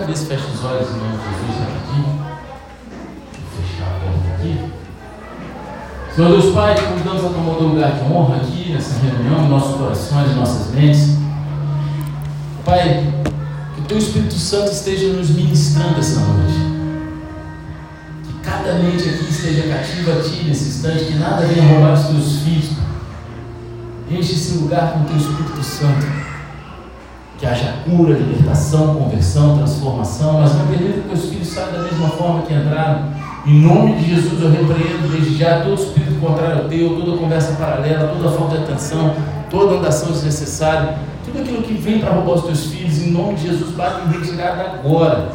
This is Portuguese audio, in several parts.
cabeça fecha os olhos em nome de Jesus rapidinho. Vou fechar a porta aqui. Senhor Deus Pai, convidamos a tomar o lugar de honra aqui nessa reunião, nossos corações, nossas mentes. Pai, que o Teu Espírito Santo esteja nos ministrando essa noite. Que cada mente aqui esteja cativa a Ti nesse instante, que nada venha roubar os Teus filhos. Enche esse lugar com o Teu Espírito Santo que haja cura, libertação, conversão, transformação, mas não permita que os filhos saiam da mesma forma que entraram. Em nome de Jesus eu repreendo desde já todo espírito contrário ao teu, toda conversa paralela, toda falta de atenção, toda andação desnecessária, tudo aquilo que vem para roubar os teus filhos, em nome de Jesus, bate em retirada agora.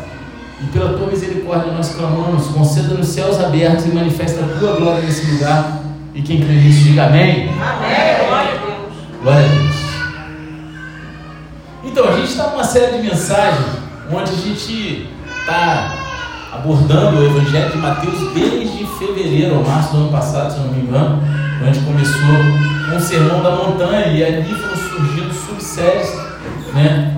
E pela tua misericórdia nós clamamos, conceda nos céus abertos e manifesta a tua glória nesse lugar. E quem crê nisso, diga amém. Amém. Glória a Deus. Glória a Deus. Então, a gente está numa série de mensagens onde a gente está abordando o Evangelho de Mateus desde fevereiro ou março do ano passado, se não me engano, quando a gente começou com o Sermão da Montanha e ali foram surgindo subséries, né?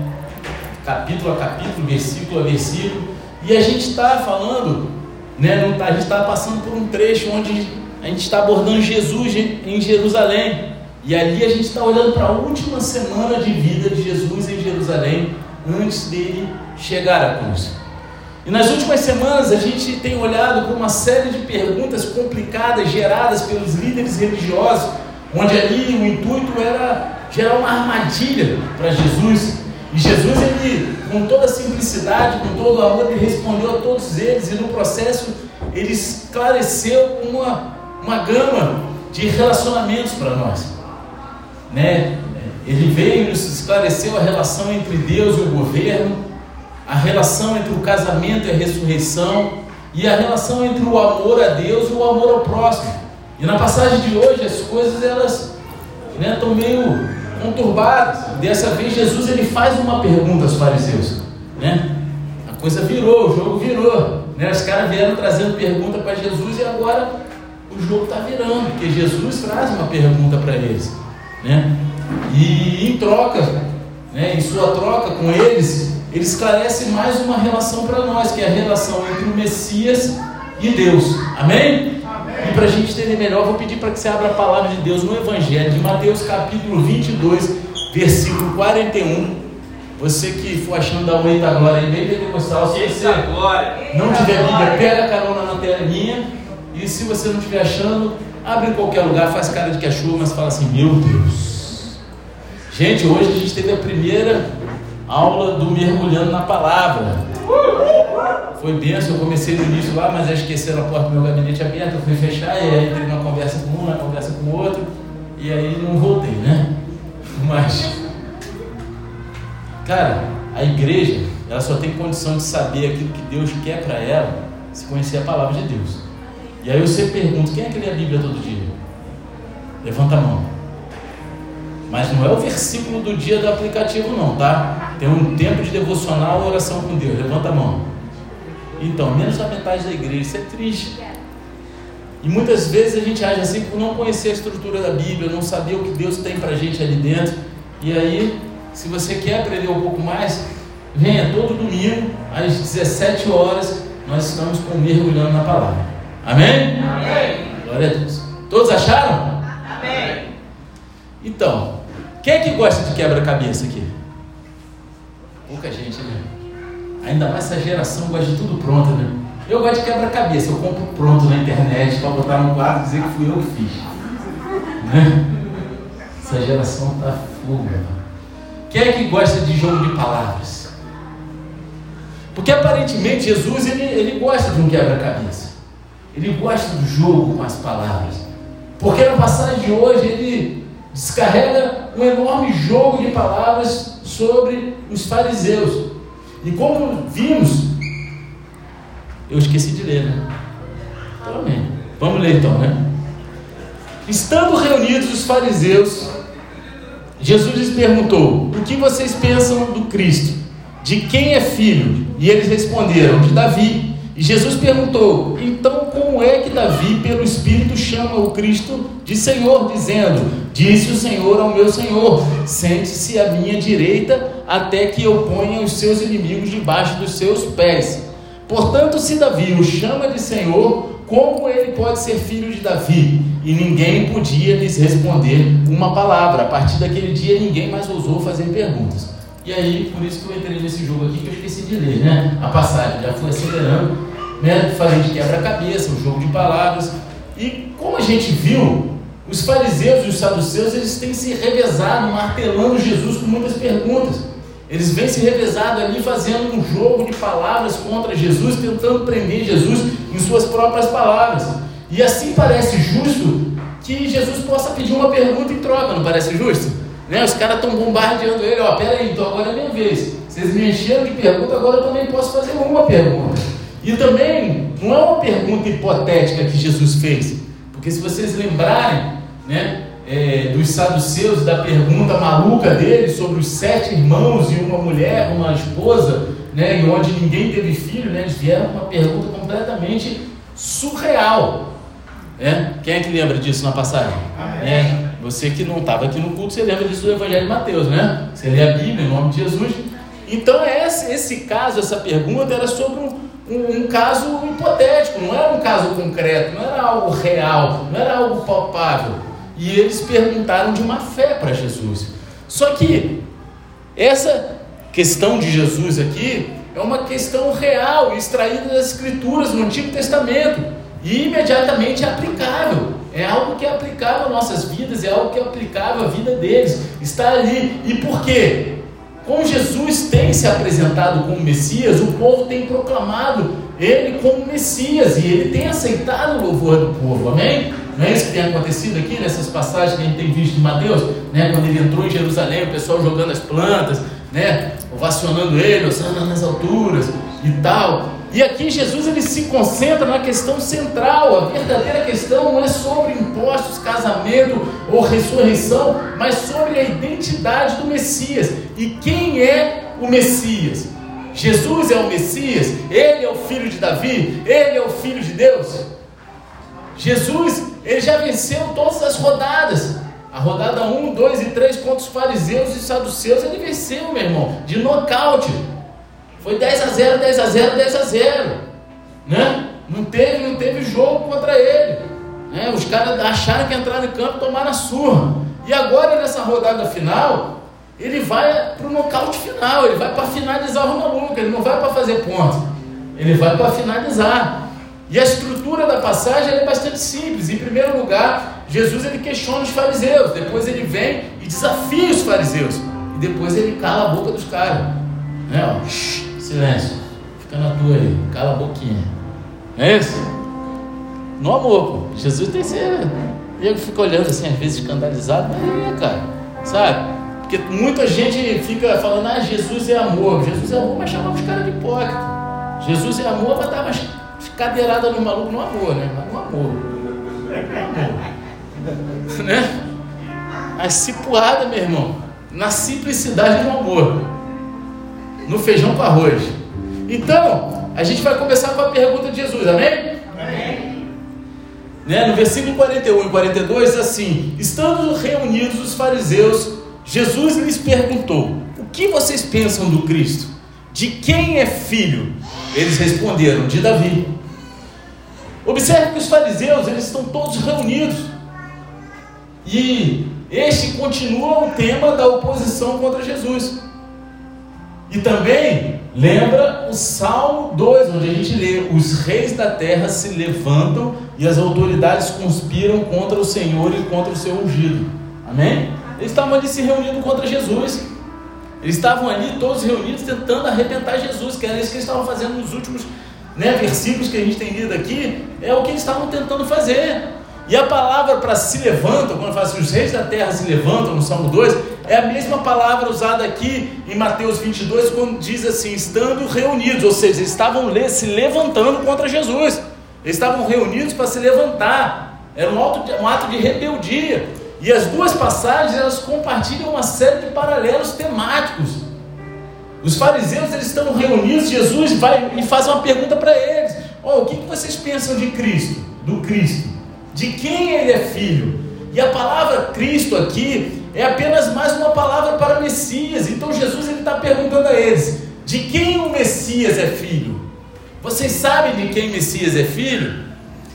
capítulo a capítulo, versículo a versículo, e a gente está falando, né? a gente está passando por um trecho onde a gente está abordando Jesus em Jerusalém. E ali a gente está olhando para a última semana de vida de Jesus em Jerusalém, antes dele chegar à cruz. E nas últimas semanas a gente tem olhado para uma série de perguntas complicadas geradas pelos líderes religiosos, onde ali o intuito era gerar uma armadilha para Jesus. E Jesus, ele, com toda a simplicidade, com todo o amor, ele respondeu a todos eles, e no processo ele esclareceu uma, uma gama de relacionamentos para nós né? Ele veio e nos esclareceu a relação entre Deus e o governo, a relação entre o casamento e a ressurreição, e a relação entre o amor a Deus e o amor ao próximo. E na passagem de hoje as coisas elas né, estão meio conturbadas. Dessa vez Jesus ele faz uma pergunta aos fariseus, né? A coisa virou, o jogo virou, né? Os caras vieram trazendo pergunta para Jesus e agora o jogo está virando, porque Jesus traz uma pergunta para eles. Né? E em troca, né, em sua troca com eles, ele esclarece mais uma relação para nós, que é a relação entre o Messias e Deus. Amém? Amém. E para a gente entender melhor, vou pedir para que você abra a palavra de Deus no Evangelho de Mateus, capítulo 22, versículo 41. Você que for achando da Oi da Glória aí, bem pentecostal, se você não tiver Bíblia, pega a carona na telinha. E se você não estiver achando, abre em qualquer lugar, faz cara de que é chuva, mas fala assim: Meu Deus. Gente, hoje a gente teve a primeira aula do mergulhando na palavra. Foi benção, eu comecei no início lá, mas esqueceram a porta do meu gabinete aberta, eu fui fechar, e aí entrei numa conversa com um, na conversa com o outro, e aí não voltei, né? Mas, cara, a igreja, ela só tem condição de saber aquilo que Deus quer para ela se conhecer a palavra de Deus. E aí você pergunta: quem é que lê a Bíblia todo dia? Levanta a mão. Mas não é o versículo do dia do aplicativo, não, tá? Tem um tempo de devocional, oração com Deus. Levanta a mão. Então, menos da metade da igreja, isso é triste. E muitas vezes a gente age assim por não conhecer a estrutura da Bíblia, não saber o que Deus tem pra gente ali dentro. E aí, se você quer aprender um pouco mais, venha todo domingo, às 17 horas, nós estamos com mergulhando na palavra. Amém? Amém. Glória a Deus. Todos acharam? Amém. Então, quem é que gosta de quebra-cabeça aqui? Pouca gente, né? Ainda mais essa geração gosta de tudo pronto, né? Eu gosto de quebra-cabeça, eu compro pronto na internet para botar no quarto e dizer que fui eu que fiz. Né? Essa geração tá fogo. Quem é que gosta de jogo de palavras? Porque aparentemente Jesus ele, ele gosta de um quebra-cabeça. Ele gosta do jogo com as palavras. Porque na passagem de hoje ele descarrega um enorme jogo de palavras sobre os fariseus. E como vimos, eu esqueci de ler, né? Então, amém. Vamos ler então, né? Estando reunidos os fariseus, Jesus lhes perguntou: O que vocês pensam do Cristo? De quem é filho? E eles responderam: De Davi. Jesus perguntou: então como é que Davi, pelo Espírito, chama o Cristo de Senhor, dizendo: Disse o Senhor ao meu Senhor: Sente-se à minha direita até que eu ponha os seus inimigos debaixo dos seus pés. Portanto, se Davi o chama de Senhor, como ele pode ser filho de Davi? E ninguém podia lhes responder uma palavra. A partir daquele dia, ninguém mais ousou fazer perguntas. E aí, por isso que eu entrei nesse jogo aqui, que eu esqueci de ler, né? A passagem, já fui acelerando, né? Falei de quebra-cabeça, um jogo de palavras. E como a gente viu, os fariseus e os saduceus, eles têm se revezado, martelando Jesus com muitas perguntas. Eles vêm se revezado ali fazendo um jogo de palavras contra Jesus, tentando prender Jesus em suas próprias palavras. E assim parece justo que Jesus possa pedir uma pergunta em troca, não parece justo? Né? Os caras estão bombardeando ele, ó, peraí, então agora é minha vez. Vocês me encheram de pergunta, agora eu também posso fazer uma pergunta. E também não é uma pergunta hipotética que Jesus fez, porque se vocês lembrarem, né, é, dos saduceus, da pergunta maluca dele sobre os sete irmãos e uma mulher, uma esposa, né, e onde ninguém teve filho, né, eles vieram com uma pergunta completamente surreal. Né? Quem é que lembra disso na passagem? É, você que não estava aqui no culto, você lembra disso do Evangelho de Mateus, né? Você lê a Bíblia em nome de Jesus. Então, esse, esse caso, essa pergunta era sobre um, um, um, caso hipotético, não era um caso concreto, não era algo real, não era algo palpável. E eles perguntaram de uma fé para Jesus. Só que essa questão de Jesus aqui é uma questão real, extraída das Escrituras no Antigo Testamento e imediatamente aplicável. É algo que é aplicável às nossas vidas, é algo que é aplicável à vida deles. Está ali. E por quê? Como Jesus tem se apresentado como Messias, o povo tem proclamado ele como Messias e ele tem aceitado o louvor do povo, amém? Não é isso que tem acontecido aqui nessas passagens que a gente tem visto de Mateus, né? Quando ele entrou em Jerusalém, o pessoal jogando as plantas, né? Ovacionando ele, osando nas alturas e tal. E aqui Jesus ele se concentra na questão central. A verdadeira questão não é sobre impostos, casamento ou ressurreição, mas sobre a identidade do Messias. E quem é o Messias? Jesus é o Messias? Ele é o filho de Davi? Ele é o filho de Deus? Jesus, ele já venceu todas as rodadas. A rodada 1, 2 e 3 contra os fariseus e saduceus, ele venceu, meu irmão, de nocaute. Foi 10 a 0, 10 a 0, 10 a 0. Né? Não teve, não teve jogo contra ele. Né? Os caras acharam que entraram em campo e tomaram a surra. E agora nessa rodada final, ele vai para o nocaute final, ele vai para finalizar o maluco, ele não vai para fazer ponto. Ele vai para finalizar. E a estrutura da passagem é bastante simples. Em primeiro lugar, Jesus ele questiona os fariseus, depois ele vem e desafia os fariseus, e depois ele cala a boca dos caras. Né? Silêncio. Fica na tua aí. Cala a boquinha. É isso? No amor, pô. Jesus tem ser. Eu fico olhando assim, às vezes escandalizado, mas é, cara. Sabe? Porque muita gente fica falando, ah, Jesus é amor. Jesus é amor, mas chamava os caras de hipócrita. Jesus é amor, mas dar cadeirada no maluco no amor, né? Mas no amor. No amor. né? A cipuada, meu irmão. Na simplicidade do amor no feijão com arroz. Então, a gente vai começar com a pergunta de Jesus, amém? Amém. Né? No versículo 41 e 42, assim: Estando reunidos os fariseus, Jesus lhes perguntou: O que vocês pensam do Cristo? De quem é filho? Eles responderam: De Davi. Observe que os fariseus eles estão todos reunidos. E este continua o tema da oposição contra Jesus. E também lembra o Salmo 2, onde a gente lê: Os reis da terra se levantam e as autoridades conspiram contra o Senhor e contra o seu ungido. Amém? Eles estavam ali se reunindo contra Jesus. Eles estavam ali todos reunidos tentando arrebentar Jesus, que era isso que eles estavam fazendo nos últimos né, versículos que a gente tem lido aqui. É o que eles estavam tentando fazer. E a palavra para se levantam, quando fala assim, os reis da terra se levantam, no Salmo 2, é a mesma palavra usada aqui em Mateus 22, quando diz assim, estando reunidos, ou seja, estavam se levantando contra Jesus, eles estavam reunidos para se levantar, era um ato, um ato de rebeldia. E as duas passagens elas compartilham uma série de paralelos temáticos. Os fariseus eles estão reunidos, Jesus vai e faz uma pergunta para eles: oh, o que, que vocês pensam de Cristo? Do Cristo? de quem ele é filho. E a palavra Cristo aqui é apenas mais uma palavra para Messias. Então Jesus está perguntando a eles: de quem o Messias é filho? Vocês sabem de quem Messias é filho?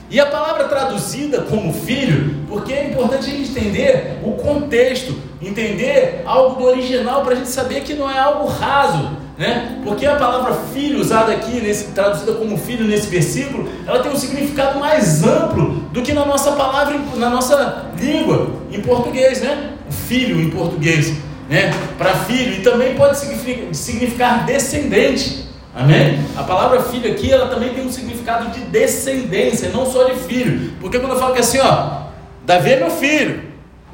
E a palavra traduzida como filho, porque é importante a gente entender o contexto, entender algo do original para a gente saber que não é algo raso, né? Porque a palavra filho usada aqui, nesse, traduzida como filho nesse versículo, ela tem um significado mais amplo do que na nossa palavra, na nossa língua, em português, né? O filho em português, né? Para filho e também pode significar, descendente. Amém? A palavra filho aqui, ela também tem um significado de descendência, não só de filho. Porque quando eu falo que é assim, ó, Davi é meu filho,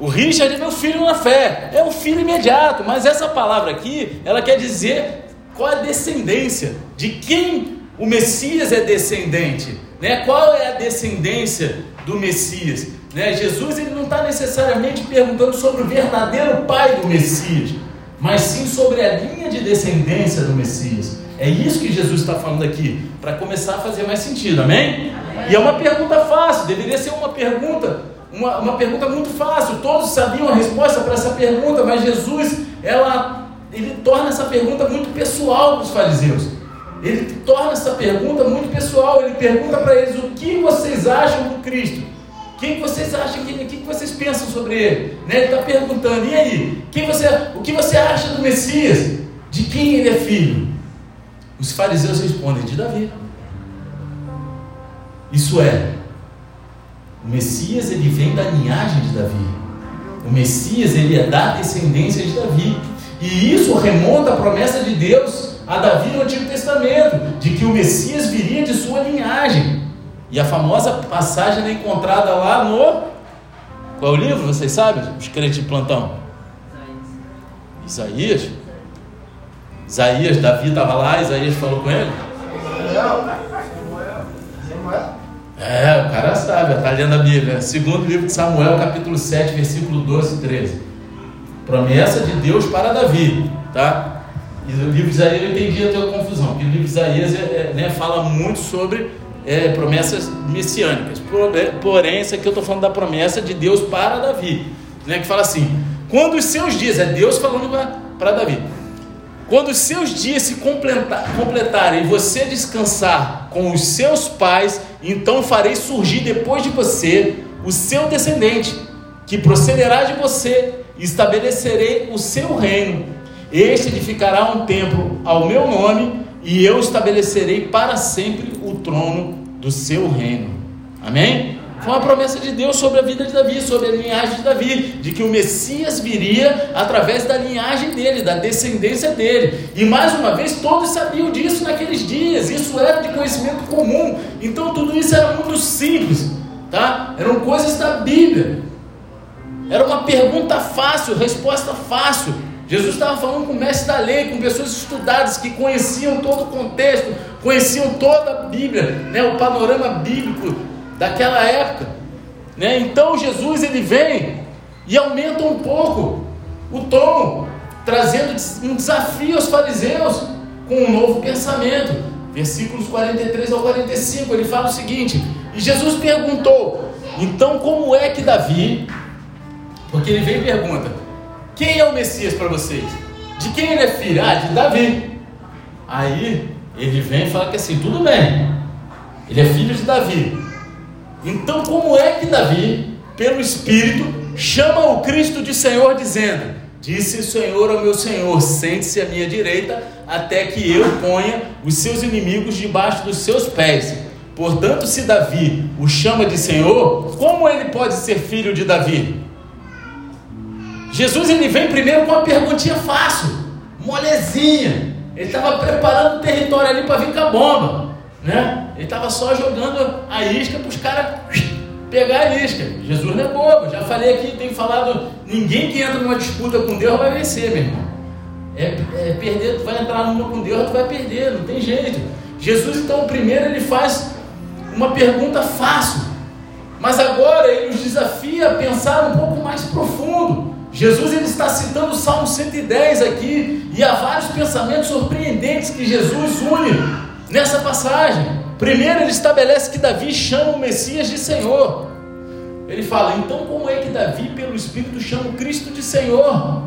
o Richard é meu filho na fé, é um filho imediato, mas essa palavra aqui, ela quer dizer qual é a descendência, de quem o Messias é descendente, né? Qual é a descendência do Messias? Né? Jesus ele não está necessariamente perguntando sobre o verdadeiro pai do Messias, mas sim sobre a linha de descendência do Messias. É isso que Jesus está falando aqui, para começar a fazer mais sentido, amém? amém? E é uma pergunta fácil, deveria ser uma pergunta, uma, uma pergunta muito fácil. Todos sabiam a resposta para essa pergunta, mas Jesus, ela, ele torna essa pergunta muito pessoal para os fariseus. Ele torna essa pergunta muito pessoal. Ele pergunta para eles o que vocês acham do Cristo. Quem vocês acham que, que vocês pensam sobre ele? Né? Ele está perguntando, e aí? Quem você, o que você acha do Messias? De quem ele é filho? Os fariseus respondem: de Davi. Isso é, o Messias ele vem da linhagem de Davi. O Messias ele é da descendência de Davi. E isso remonta à promessa de Deus a Davi no Antigo Testamento, de que o Messias viria de sua linhagem. E a famosa passagem é encontrada lá no. Qual é o livro? Vocês sabem? Os crentes de plantão. Isaías. Isaías, Davi estava lá, Isaías falou com ele. É, o cara sabe, está lendo a Bíblia. Segundo livro de Samuel, capítulo 7, versículo 12 e 13. Promessa de Deus para Davi, tá? E o livro de Isaías eu entendi a tua confusão, porque o livro de Isaías é, é, né, fala muito sobre é, promessas messiânicas. Porém, isso aqui eu estou falando da promessa de Deus para Davi, né, que fala assim: quando os seus dias, é Deus falando para Davi, quando os seus dias se completarem e você descansar com os seus pais, então farei surgir depois de você o seu descendente, que procederá de você, e estabelecerei o seu reino. Este edificará um templo ao meu nome, e eu estabelecerei para sempre trono do seu reino. Amém? Foi uma promessa de Deus sobre a vida de Davi, sobre a linhagem de Davi, de que o Messias viria através da linhagem dele, da descendência dele. E mais uma vez, todos sabiam disso naqueles dias, isso era de conhecimento comum. Então tudo isso era muito simples, tá? Eram coisas da Bíblia. Era uma pergunta fácil, resposta fácil. Jesus estava falando com o mestre da lei, com pessoas estudadas que conheciam todo o contexto, conheciam toda a Bíblia, né, o panorama bíblico daquela época. Né? Então Jesus ele vem e aumenta um pouco o tom, trazendo um desafio aos fariseus com um novo pensamento. Versículos 43 ao 45, ele fala o seguinte: E Jesus perguntou: Então como é que Davi, porque ele vem e pergunta: Quem é o Messias para vocês? De quem ele é filho? Ah, de Davi. Aí ele vem e fala que assim, tudo bem, ele é filho de Davi, então, como é que Davi, pelo Espírito, chama o Cristo de Senhor, dizendo: Disse o Senhor ao meu Senhor: Sente-se à minha direita, até que eu ponha os seus inimigos debaixo dos seus pés. Portanto, se Davi o chama de Senhor, como ele pode ser filho de Davi? Jesus ele vem primeiro com uma perguntinha fácil, molezinha. Ele estava preparando o território ali para vir com a bomba, né? Ele estava só jogando a isca para os caras pegar a isca. Jesus não é bobo. Já falei aqui, tenho falado, ninguém que entra numa disputa com Deus vai vencer, meu irmão. É, é perder, tu vai entrar numa com Deus, tu vai perder, não tem jeito. Jesus, então, primeiro ele faz uma pergunta fácil, mas agora ele nos desafia a pensar um pouco mais profundo. Jesus ele está citando o Salmo 110 aqui, e há vários pensamentos surpreendentes que Jesus une nessa passagem. Primeiro, ele estabelece que Davi chama o Messias de Senhor. Ele fala: então, como é que Davi, pelo Espírito, chama o Cristo de Senhor?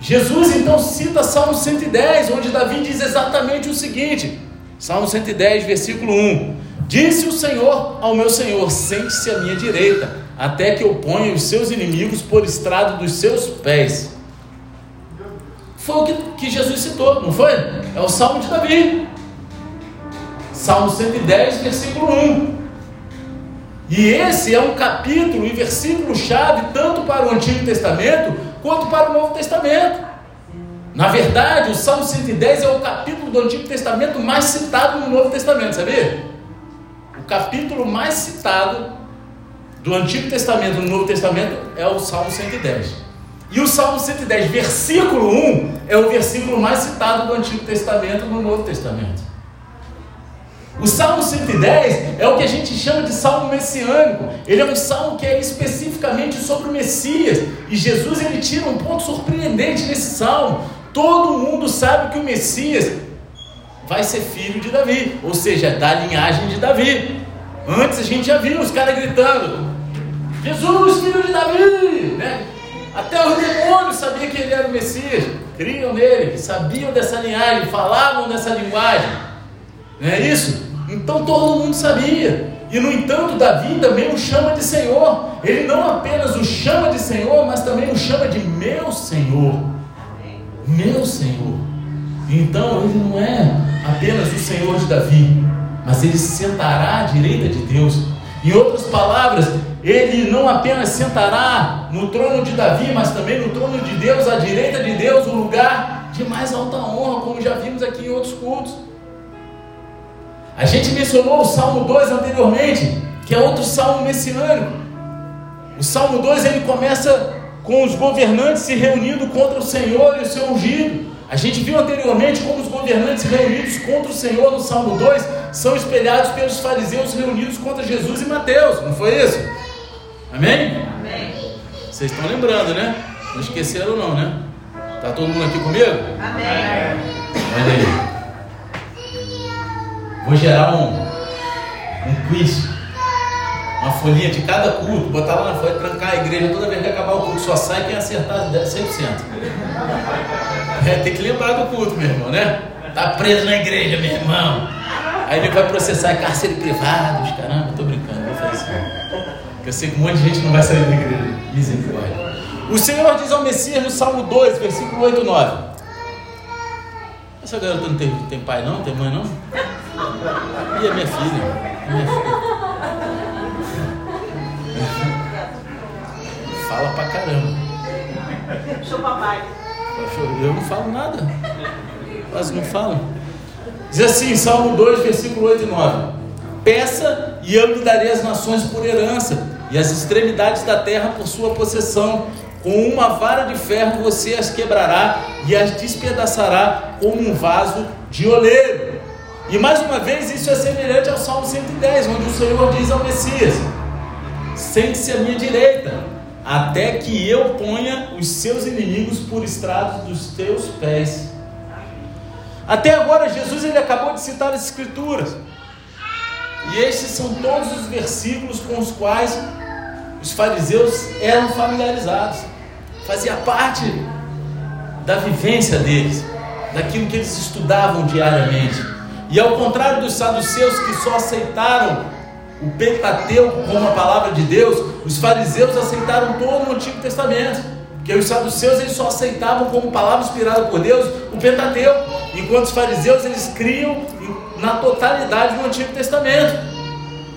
Jesus então cita Salmo 110, onde Davi diz exatamente o seguinte: Salmo 110, versículo 1: Disse o Senhor ao meu Senhor: Sente-se à minha direita, até que eu ponha os seus inimigos por estrado dos seus pés. Foi o que, que Jesus citou, não foi? É o Salmo de Davi. Salmo 110, versículo 1. E esse é um capítulo e versículo chave tanto para o Antigo Testamento quanto para o Novo Testamento. Na verdade, o Salmo 110 é o capítulo do Antigo Testamento mais citado no Novo Testamento, sabia? O capítulo mais citado do Antigo Testamento no Novo Testamento é o Salmo 110. E o Salmo 110, versículo 1, é o versículo mais citado do Antigo Testamento no Novo Testamento. O Salmo 110 é o que a gente chama de salmo messiânico. Ele é um salmo que é especificamente sobre o Messias. E Jesus ele tira um ponto surpreendente nesse salmo. Todo mundo sabe que o Messias vai ser filho de Davi, ou seja, da linhagem de Davi. Antes a gente já viu os caras gritando: Jesus, filho de Davi! Né? Até os demônios sabiam que ele era o Messias, criam nele, sabiam dessa linhagem, falavam dessa linguagem. Não é isso? Então todo mundo sabia. E no entanto, Davi também o chama de Senhor. Ele não apenas o chama de Senhor, mas também o chama de meu Senhor. Meu Senhor. Então ele não é apenas o Senhor de Davi, mas ele sentará à direita de Deus. Em outras palavras, ele não apenas sentará no trono de Davi, mas também no trono de Deus, à direita de Deus, o lugar de mais alta honra, como já vimos aqui em outros cultos. A gente mencionou o Salmo 2 anteriormente, que é outro salmo messiânico. O Salmo 2 ele começa com os governantes se reunindo contra o Senhor e o seu ungido. A gente viu anteriormente como os governantes reunidos contra o Senhor no Salmo 2 são espelhados pelos fariseus reunidos contra Jesus e Mateus, não foi isso? Amém? Amém. Vocês estão lembrando, né? Não esqueceram não, né? Tá todo mundo aqui comigo? Amém. Olha aí. Vou gerar um, um quiz, uma folhinha de cada culto, botar lá na folha, trancar a igreja toda vez que acabar o culto, só sai quem acertar 100%. É, tem que lembrar do culto, meu irmão, né? Tá preso na igreja, meu irmão. Aí ele vai processar cárcere privado, os caramba, tô brincando, vou fazer isso. Porque eu sei que um monte de gente não vai sair da igreja. Misericórdia. O Senhor diz ao Messias no Salmo 2, versículo 8 e 9. Essa garota não tem, tem pai não? Tem mãe não? E a minha filha? A minha filha. Fala pra caramba. Sou papai. Eu não falo nada. Quase não falo. Diz assim, Salmo 2, versículo 8 e 9: Peça e eu lhe darei as nações por herança, e as extremidades da terra por sua possessão. Com uma vara de ferro você as quebrará e as despedaçará como um vaso de oleiro. E mais uma vez, isso é semelhante ao Salmo 110, onde o Senhor diz ao Messias: Sente-se à minha direita, até que eu ponha os seus inimigos por estrados dos teus pés. Até agora, Jesus ele acabou de citar as Escrituras, e estes são todos os versículos com os quais os fariseus eram familiarizados, fazia parte da vivência deles, daquilo que eles estudavam diariamente. E ao contrário dos saduceus que só aceitaram o Pentateuco como a palavra de Deus, os fariseus aceitaram todo o Antigo Testamento. Porque os saduceus eles só aceitavam como palavra inspirada por Deus o Pentateuco, enquanto os fariseus eles criam na totalidade do Antigo Testamento.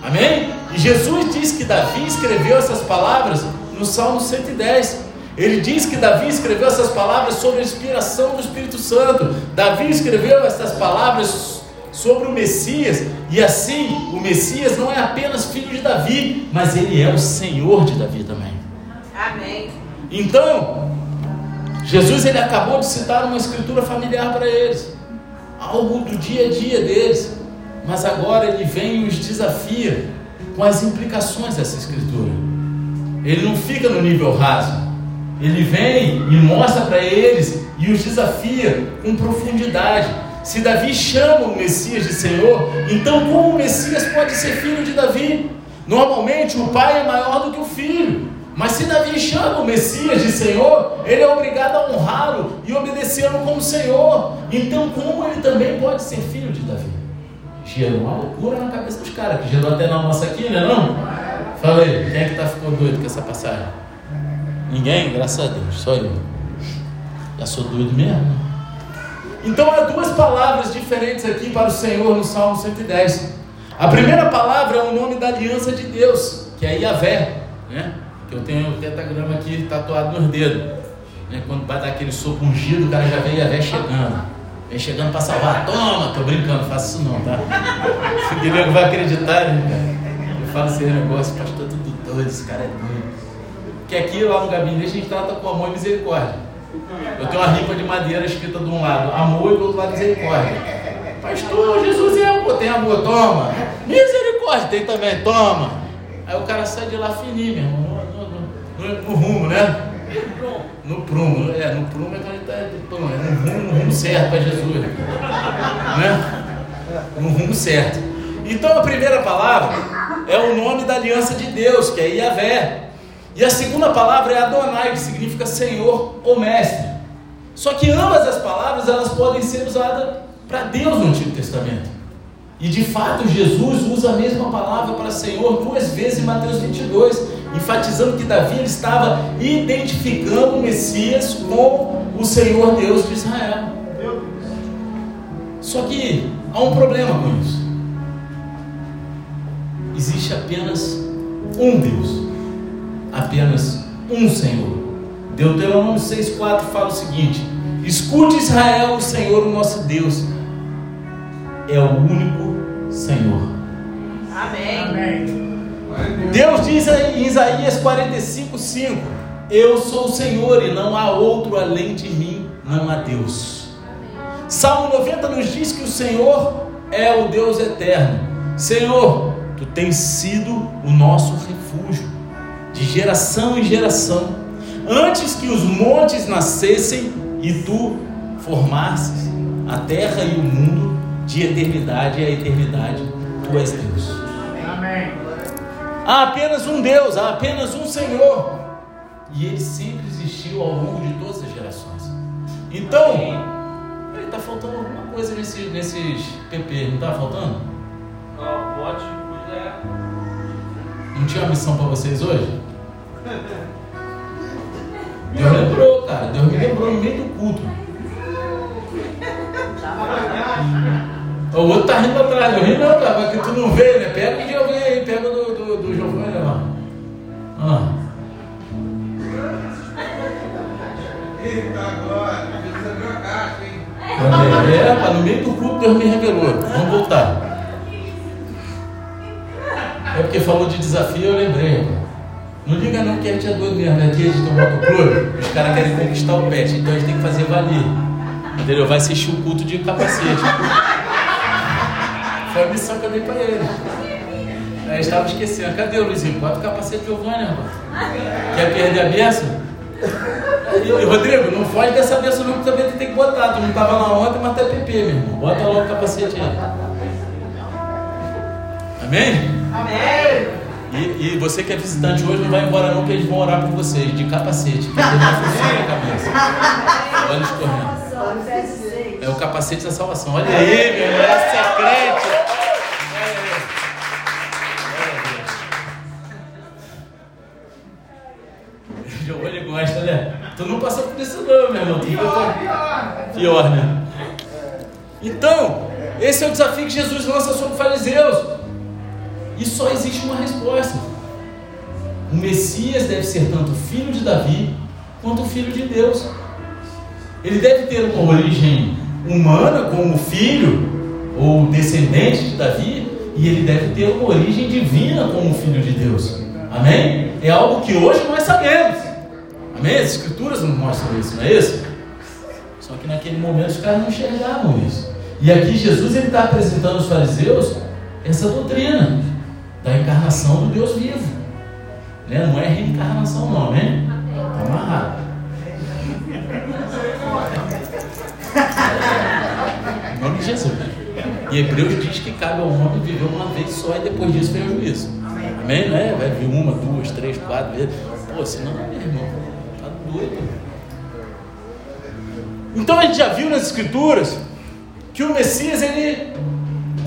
Amém? E Jesus diz que Davi escreveu essas palavras no Salmo 110. Ele diz que Davi escreveu essas palavras sob a inspiração do Espírito Santo. Davi escreveu essas palavras sobre o Messias, e assim o Messias não é apenas filho de Davi, mas ele é o Senhor de Davi também. Amém. Então, Jesus ele acabou de citar uma escritura familiar para eles, algo do dia a dia deles, mas agora ele vem e os desafia com as implicações dessa escritura. Ele não fica no nível raso, ele vem e mostra para eles e os desafia com profundidade se Davi chama o Messias de Senhor, então como o Messias pode ser filho de Davi? Normalmente o pai é maior do que o filho. Mas se Davi chama o Messias de Senhor, ele é obrigado a honrá-lo e obedecê-lo como Senhor. Então, como ele também pode ser filho de Davi? Gerou uma loucura na cabeça dos caras, que gerou até na nossa aqui, né? Não? Fala aí, quem é que tá, ficou doido com essa passagem? Ninguém? Graças a Deus, só eu. Já sou doido mesmo. Então há duas palavras diferentes aqui para o Senhor no Salmo 110. A primeira palavra é o nome da aliança de Deus, que é Yahvé, né? que eu tenho o tetagrama aqui tatuado nos dedos. Né? Quando vai dar aquele soco ungido, o cara já vem Yahvé chegando. Vem chegando para salvar. Toma! Tô brincando, faço isso não, tá? Se o Guilherme vai acreditar, né? Eu falo esse negócio, pastor, tudo doido, esse cara é doido. Porque aqui lá no gabinete a gente trata com amor e misericórdia. Eu tenho uma ripa de madeira escrita de um lado amor e do outro lado misericórdia. Pastor, Jesus é amor, tem amor, toma. Misericórdia, tem também, toma. Aí o cara sai de lá fininho, meu irmão, no, no, no rumo, né? No prumo, é, no prumo é ele está no rumo, no rumo certo para Jesus, né? No rumo certo. Então a primeira palavra é o nome da aliança de Deus, que é Iavé. E a segunda palavra é Adonai, que significa Senhor ou Mestre. Só que ambas as palavras elas podem ser usadas para Deus no Antigo Testamento. E de fato Jesus usa a mesma palavra para Senhor duas vezes em Mateus 22, enfatizando que Davi estava identificando o Messias com o Senhor Deus de Israel. Só que há um problema com isso. Existe apenas um Deus, apenas um Senhor. Deuteronômio 6,4 fala o seguinte: Escute Israel, o Senhor, o nosso Deus, é o único Senhor. Amém. Amém. Deus diz em Isaías 45, 5: Eu sou o Senhor e não há outro além de mim, não há Deus. Salmo 90 nos diz que o Senhor é o Deus eterno. Senhor, tu tens sido o nosso refúgio, de geração em geração. Antes que os montes nascessem e tu formasses a terra e o mundo, de eternidade a eternidade, tu és Deus. Amém. Há apenas um Deus, há apenas um Senhor. E ele sempre existiu ao longo de todas as gerações. Então, está faltando alguma coisa nesse, nesses PP, não está faltando? Ó, o ótimo é. Não tinha missão para vocês hoje? Deus lembrou, cara. Deus me lembrou no meio do culto. O outro tá rindo atrás. Eu ri não, cara, porque tu não veio, né? Pega o Giovanni aí, pega do, do, do É, pá, no meio do culto Deus me revelou. Vamos voltar. É porque falou de desafio, eu lembrei. rapaz. Não liga não que a gente é doido mesmo. Aqui a gente tem um motoclube, os caras querem conquistar o pet, então a gente tem que fazer valer. Entendeu? Vai assistir o culto de capacete. Foi a missão que eu dei pra ele. Aí estava esquecendo. Cadê o Luizinho? Bota o capacete Giovanni, rapaz. Quer perder a benção? Eu- Rodrigo, não foge dessa benção não, que também tem que botar. Tu não estava lá ontem, mas tá PP, meu irmão. Bota logo o capacete aí. Amém? Amém. E, e você que é visitante hoje não vai embora não, que eles vão orar por vocês, de capacete. Porque não funciona a cabeça. Olha escorrendo. É o capacete da salvação. Olha aí, meu irmão, essa é crente. Isso não, meu irmão. Ficou com- Pior, né? Então, esse é o desafio que Jesus lança sobre os fariseus. E só existe uma resposta. O Messias deve ser tanto filho de Davi quanto filho de Deus. Ele deve ter uma origem humana como filho ou descendente de Davi, e ele deve ter uma origem divina como filho de Deus. Amém? É algo que hoje nós sabemos. As escrituras não mostram isso, não é isso? Só que naquele momento os caras não enxergavam isso. E aqui Jesus ele está apresentando aos fariseus essa doutrina da encarnação do Deus vivo. Né? Não é reencarnação não, né? Está amarrado. Em nome de Jesus. E Hebreus diz que cabe ao homem viver uma vez só e depois disso vem o juízo. Amém? Não é? Vai vir uma, duas, três, quatro vezes. Pô, senão, meu irmão, doido. Então a gente já viu nas escrituras que o Messias ele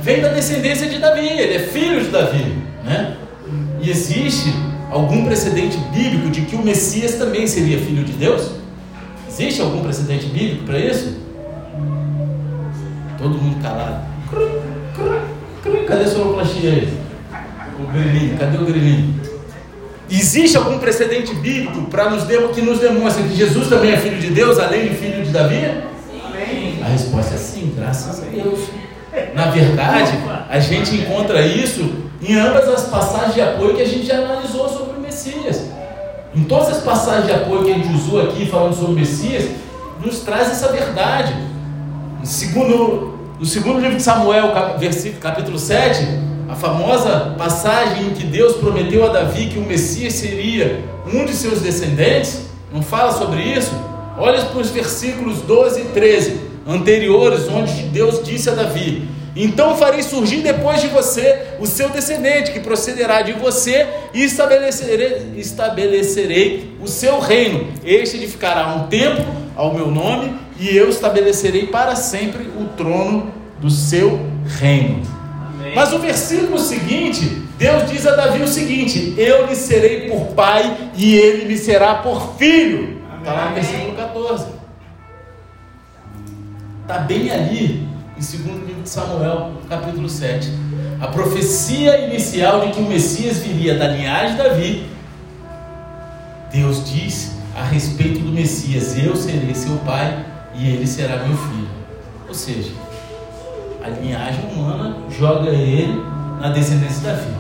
vem da descendência de Davi, ele é filho de Davi, né? E existe algum precedente bíblico de que o Messias também seria filho de Deus? Existe algum precedente bíblico para isso? Todo mundo calado. Cadê a sonoplastia aí? O grilinho, cadê o grilinho? Existe algum precedente bíblico para nos que nos demonstre que Jesus também é filho de Deus, além de filho de Davi? Sim. A resposta é sim, graças a Deus. Na verdade, a gente encontra isso em ambas as passagens de apoio que a gente já analisou sobre o Messias. Em todas as passagens de apoio que a gente usou aqui falando sobre o Messias, nos traz essa verdade. Segundo, no segundo livro de Samuel, versículo, capítulo 7, a famosa passagem em que Deus prometeu a Davi que o Messias seria um de seus descendentes, não fala sobre isso? Olha para os versículos 12 e 13 anteriores, onde Deus disse a Davi: Então farei surgir depois de você o seu descendente, que procederá de você, e estabelecerei, estabelecerei o seu reino. Este edificará um templo ao meu nome, e eu estabelecerei para sempre o trono do seu reino. Mas o versículo seguinte, Deus diz a Davi o seguinte: Eu lhe serei por pai, e ele me será por filho. Está lá no versículo 14. Está bem ali, em 2 livro de Samuel, capítulo 7. A profecia inicial de que o Messias viria da linhagem de Davi. Deus diz a respeito do Messias: Eu serei seu pai e ele será meu filho. Ou seja, a linhagem humana joga ele na descendência de Davi,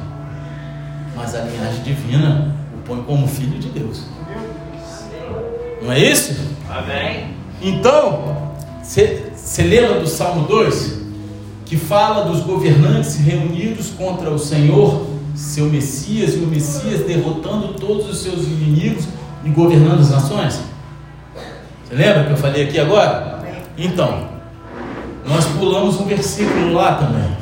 mas a linhagem divina o põe como filho de Deus. Não é isso? Amém. Então, você lembra do Salmo 2? Que fala dos governantes reunidos contra o Senhor, seu Messias, e o Messias derrotando todos os seus inimigos e governando as nações? Você lembra que eu falei aqui agora? Então, nós pulamos um versículo lá também.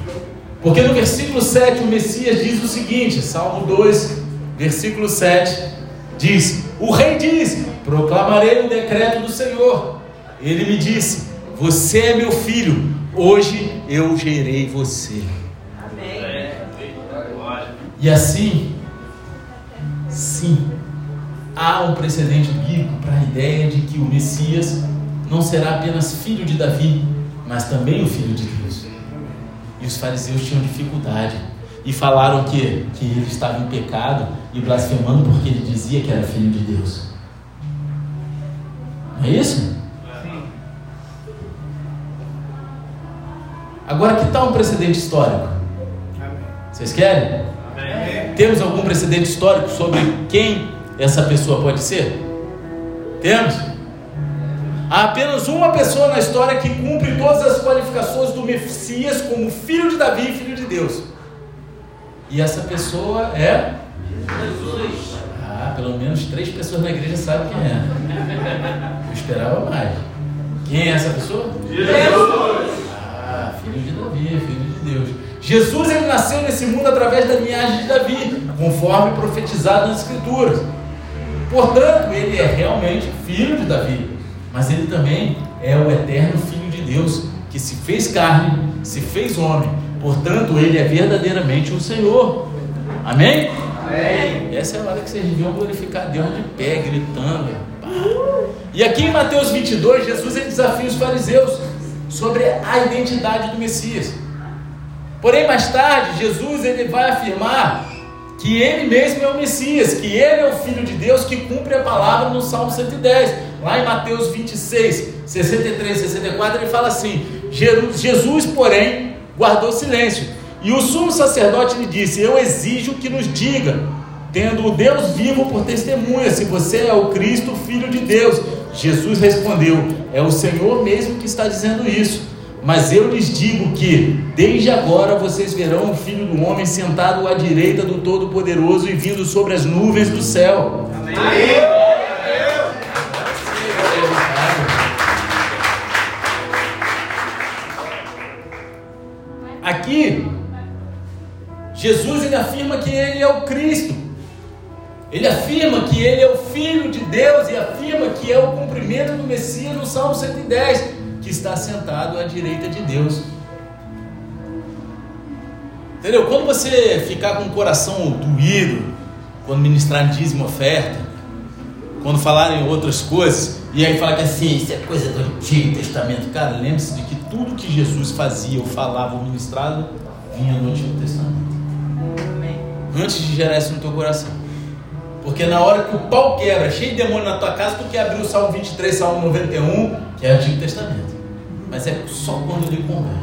Porque no versículo 7 o Messias diz o seguinte: Salmo 2, versículo 7, diz: O rei diz: Proclamarei o decreto do Senhor. Ele me disse: Você é meu filho, hoje eu gerei você. E assim, sim, há um precedente bíblico para a ideia de que o Messias não será apenas filho de Davi, mas também o filho de Deus. E os fariseus tinham dificuldade e falaram que, que ele estava em pecado e blasfemando porque ele dizia que era filho de Deus. Não é isso? Agora, que tal um precedente histórico? Vocês querem? Temos algum precedente histórico sobre quem essa pessoa pode ser? Temos? Há apenas uma pessoa na história que cumpre todas as qualificações do Messias como filho de Davi e filho de Deus. E essa pessoa é Jesus. Ah, pelo menos três pessoas na igreja sabem quem é. Eu esperava mais. Quem é essa pessoa? Jesus. Ah, filho de Davi, filho de Deus. Jesus ele nasceu nesse mundo através da linhagem de Davi, conforme profetizado nas Escrituras. Portanto, ele é realmente filho de Davi, mas ele também é o eterno Filho de Deus, que se fez carne, se fez homem. Portanto, ele é verdadeiramente o Senhor. Amém? Amém. Essa é a hora que vocês deviam glorificar Deus de pé, gritando. E aqui em Mateus 22, Jesus ele desafia os fariseus sobre a identidade do Messias. Porém, mais tarde, Jesus ele vai afirmar que ele mesmo é o Messias, que ele é o Filho de Deus que cumpre a palavra no Salmo 110. Lá em Mateus 26, 63, 64, ele fala assim: Jesus, porém, guardou silêncio. E o sumo sacerdote lhe disse: Eu exijo que nos diga, tendo o Deus vivo por testemunha, se você é o Cristo, filho de Deus. Jesus respondeu: É o Senhor mesmo que está dizendo isso. Mas eu lhes digo que, desde agora, vocês verão o Filho do Homem sentado à direita do Todo-Poderoso e vindo sobre as nuvens do céu. Amém. Aqui, Jesus ele afirma que ele é o Cristo. Ele afirma que ele é o Filho de Deus e afirma que é o cumprimento do Messias no Salmo 110, que está sentado à direita de Deus. Entendeu? Quando você ficar com o coração doído, quando ministrar dízimo oferta, quando falarem outras coisas, e aí falar que assim, isso é coisa do Antigo Testamento, cara, lembre-se de que tudo que Jesus fazia, ou falava, ou ministrava, vinha no Antigo Testamento. Antes de gerar isso no teu coração. Porque na hora que o pau quebra, cheio de demônio na tua casa, tu quer abrir o Salmo 23, Salmo 91, que é o Antigo Testamento. Mas é só quando ele convém.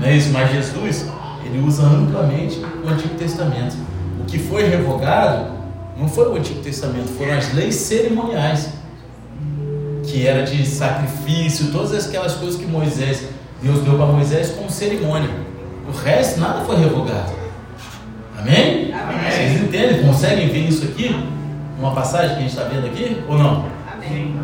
Não é isso? Mas Jesus, ele usa amplamente o Antigo Testamento. O que foi revogado não foi o Antigo Testamento, foram as leis cerimoniais, que era de sacrifício, todas aquelas coisas que Moisés, Deus deu para Moisés como cerimônia. O resto, nada foi revogado. Amém? Amém? Vocês entendem? Conseguem ver isso aqui? Uma passagem que a gente está vendo aqui? Ou não? Amém.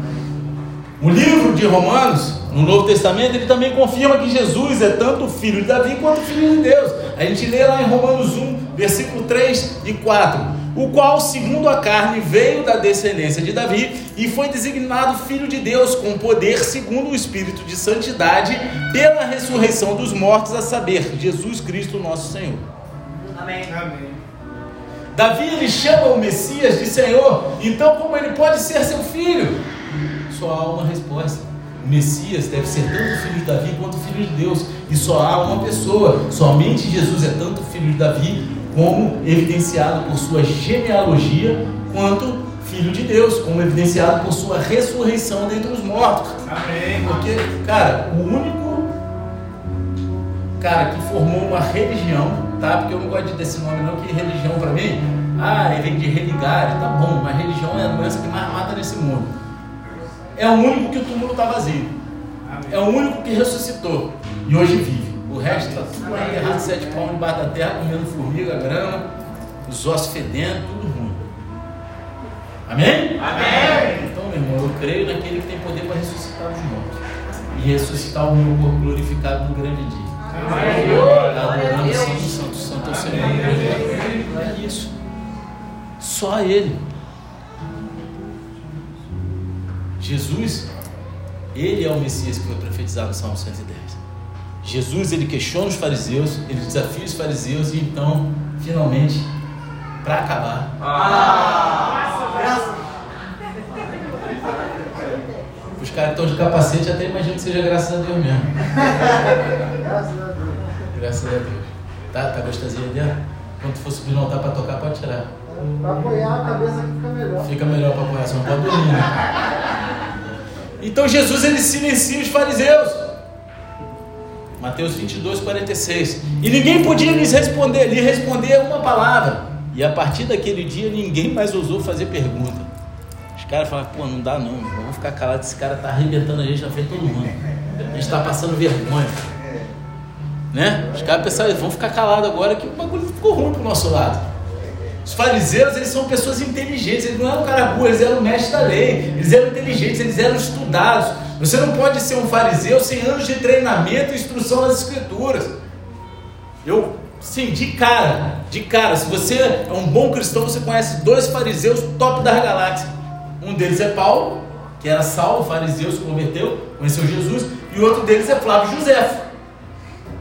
O livro de Romanos, no Novo Testamento, ele também confirma que Jesus é tanto filho de Davi quanto filho de Deus. A gente lê lá em Romanos 1, versículo 3 e 4 o qual, segundo a carne, veio da descendência de Davi e foi designado filho de Deus com poder, segundo o Espírito de santidade, pela ressurreição dos mortos, a saber, Jesus Cristo, nosso Senhor. Amém. Amém. Davi ele chama o Messias de Senhor, então como ele pode ser seu filho? Só há uma resposta. O Messias deve ser tanto filho de Davi quanto filho de Deus, e só há uma pessoa. Somente Jesus é tanto filho de Davi como evidenciado por sua genealogia, quanto filho de Deus, como evidenciado por sua ressurreição dentre os mortos. Amém. Porque, cara, o único cara que formou uma religião, tá? Porque eu não gosto desse nome não, que religião para mim, ah, ele vem de religare, tá bom, mas religião é a doença que mais mata nesse mundo. É o único que o túmulo está vazio. É o único que ressuscitou e hoje vive. O resto está tudo lá enterrado sete palmos debaixo da terra, comendo formiga, grama, os ossos fedendo, tudo ruim. Amém? Amém. Então, meu irmão, eu creio naquele que tem poder para ressuscitar os mortos e ressuscitar o meu corpo glorificado no grande dia. Adorando Santo, Santo, Santo é Senhor. É isso. Só Ele. Jesus, Ele é o Messias que foi profetizado no Salmo 110. Jesus ele questiona os fariseus, ele desafia os fariseus e então, finalmente, para acabar. Ah. Os caras estão de capacete, até imagino que seja graças a Deus mesmo. graças a Deus. Tá, tá gostosinha dentro? Quando for subir no altar para tocar, pode tirar. Para apoiar a cabeça fica melhor. Fica melhor para apoiar, só não pode dormir. Né? Então Jesus ele silencia os fariseus. Mateus 22, 46. E ninguém podia lhes responder, lhe responder uma palavra. E a partir daquele dia ninguém mais ousou fazer pergunta. Os caras falaram, pô, não dá não, vamos ficar calados, esse cara tá arrebentando a gente já fez todo mundo. A gente está passando vergonha. Né? Os caras pensaram, vamos ficar calados agora que o bagulho ficou ruim pro nosso lado. Os fariseus, eles são pessoas inteligentes, eles não eram cara burro, eles eram mestres da lei, eles eram inteligentes, eles eram estudados. Você não pode ser um fariseu sem anos de treinamento e instrução nas escrituras. Eu, sim, de cara, de cara, se você é um bom cristão, você conhece dois fariseus top da galáxia. Um deles é Paulo, que era Saulo, fariseu, se converteu, conheceu Jesus, e o outro deles é Flávio José.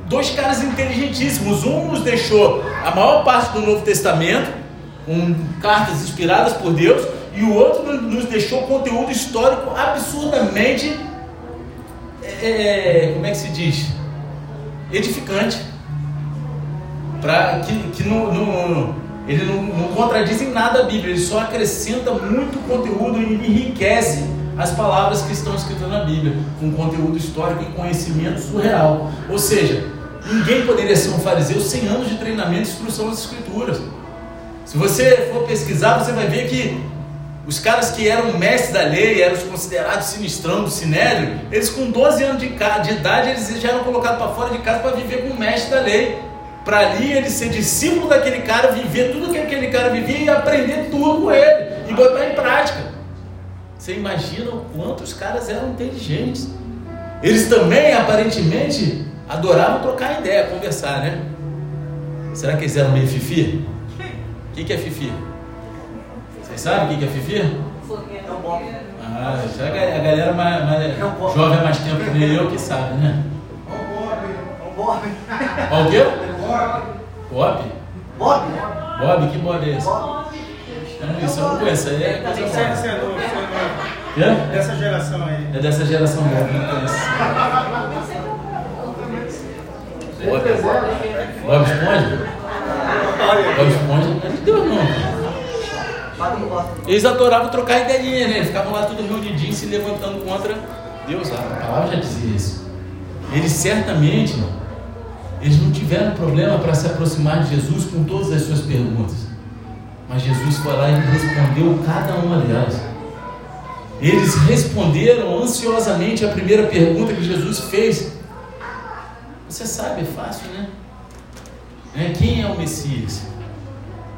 Dois caras inteligentíssimos. Um nos deixou a maior parte do Novo Testamento, com cartas inspiradas por Deus, e o outro nos deixou conteúdo histórico absurdamente, é, é, como é que se diz? Edificante. Pra, que que ele não, não contradiz em nada a Bíblia, ele só acrescenta muito conteúdo e enriquece as palavras que estão escritas na Bíblia, com conteúdo histórico e conhecimento surreal. Ou seja, ninguém poderia ser um fariseu sem anos de treinamento e instrução das Escrituras. Se você for pesquisar, você vai ver que os caras que eram mestres da lei, eram os considerados sinistrão do sinédrio, eles com 12 anos de, de idade, eles já eram colocados para fora de casa para viver com o mestre da lei. Para ali ele ser discípulo daquele cara, viver tudo que aquele cara vivia e aprender tudo com ele e botar em prática. Você imagina o quanto os caras eram inteligentes. Eles também, aparentemente, adoravam trocar ideia, conversar, né? Será que eles eram meio fifi? O que, que é fifi? Vocês sabem o que, que é fifi? Ah, já a galera mais, mais jovem há mais tempo que nem eu que sabe, né? Bob. Ó o quê? Bob. Bob? Bob? Bob, que Bob é esse? Bob. Não, isso eu não conheço, aí é coisa Você boa. você é novo, você é novo. Dessa geração aí. É dessa geração nova, não conheço. Bob, Bob Esponja? Bob Esponja não é de Deus não. Eles adoravam trocar ideinha, né? Eles ficavam lá tudo reunidinhos se levantando contra Deus. A palavra já dizia isso. Eles certamente, eles não tiveram problema para se aproximar de Jesus com todas as suas perguntas. Mas Jesus foi lá e respondeu cada uma delas. Eles responderam ansiosamente a primeira pergunta que Jesus fez. Você sabe, é fácil, né? Né? Quem é o Messias?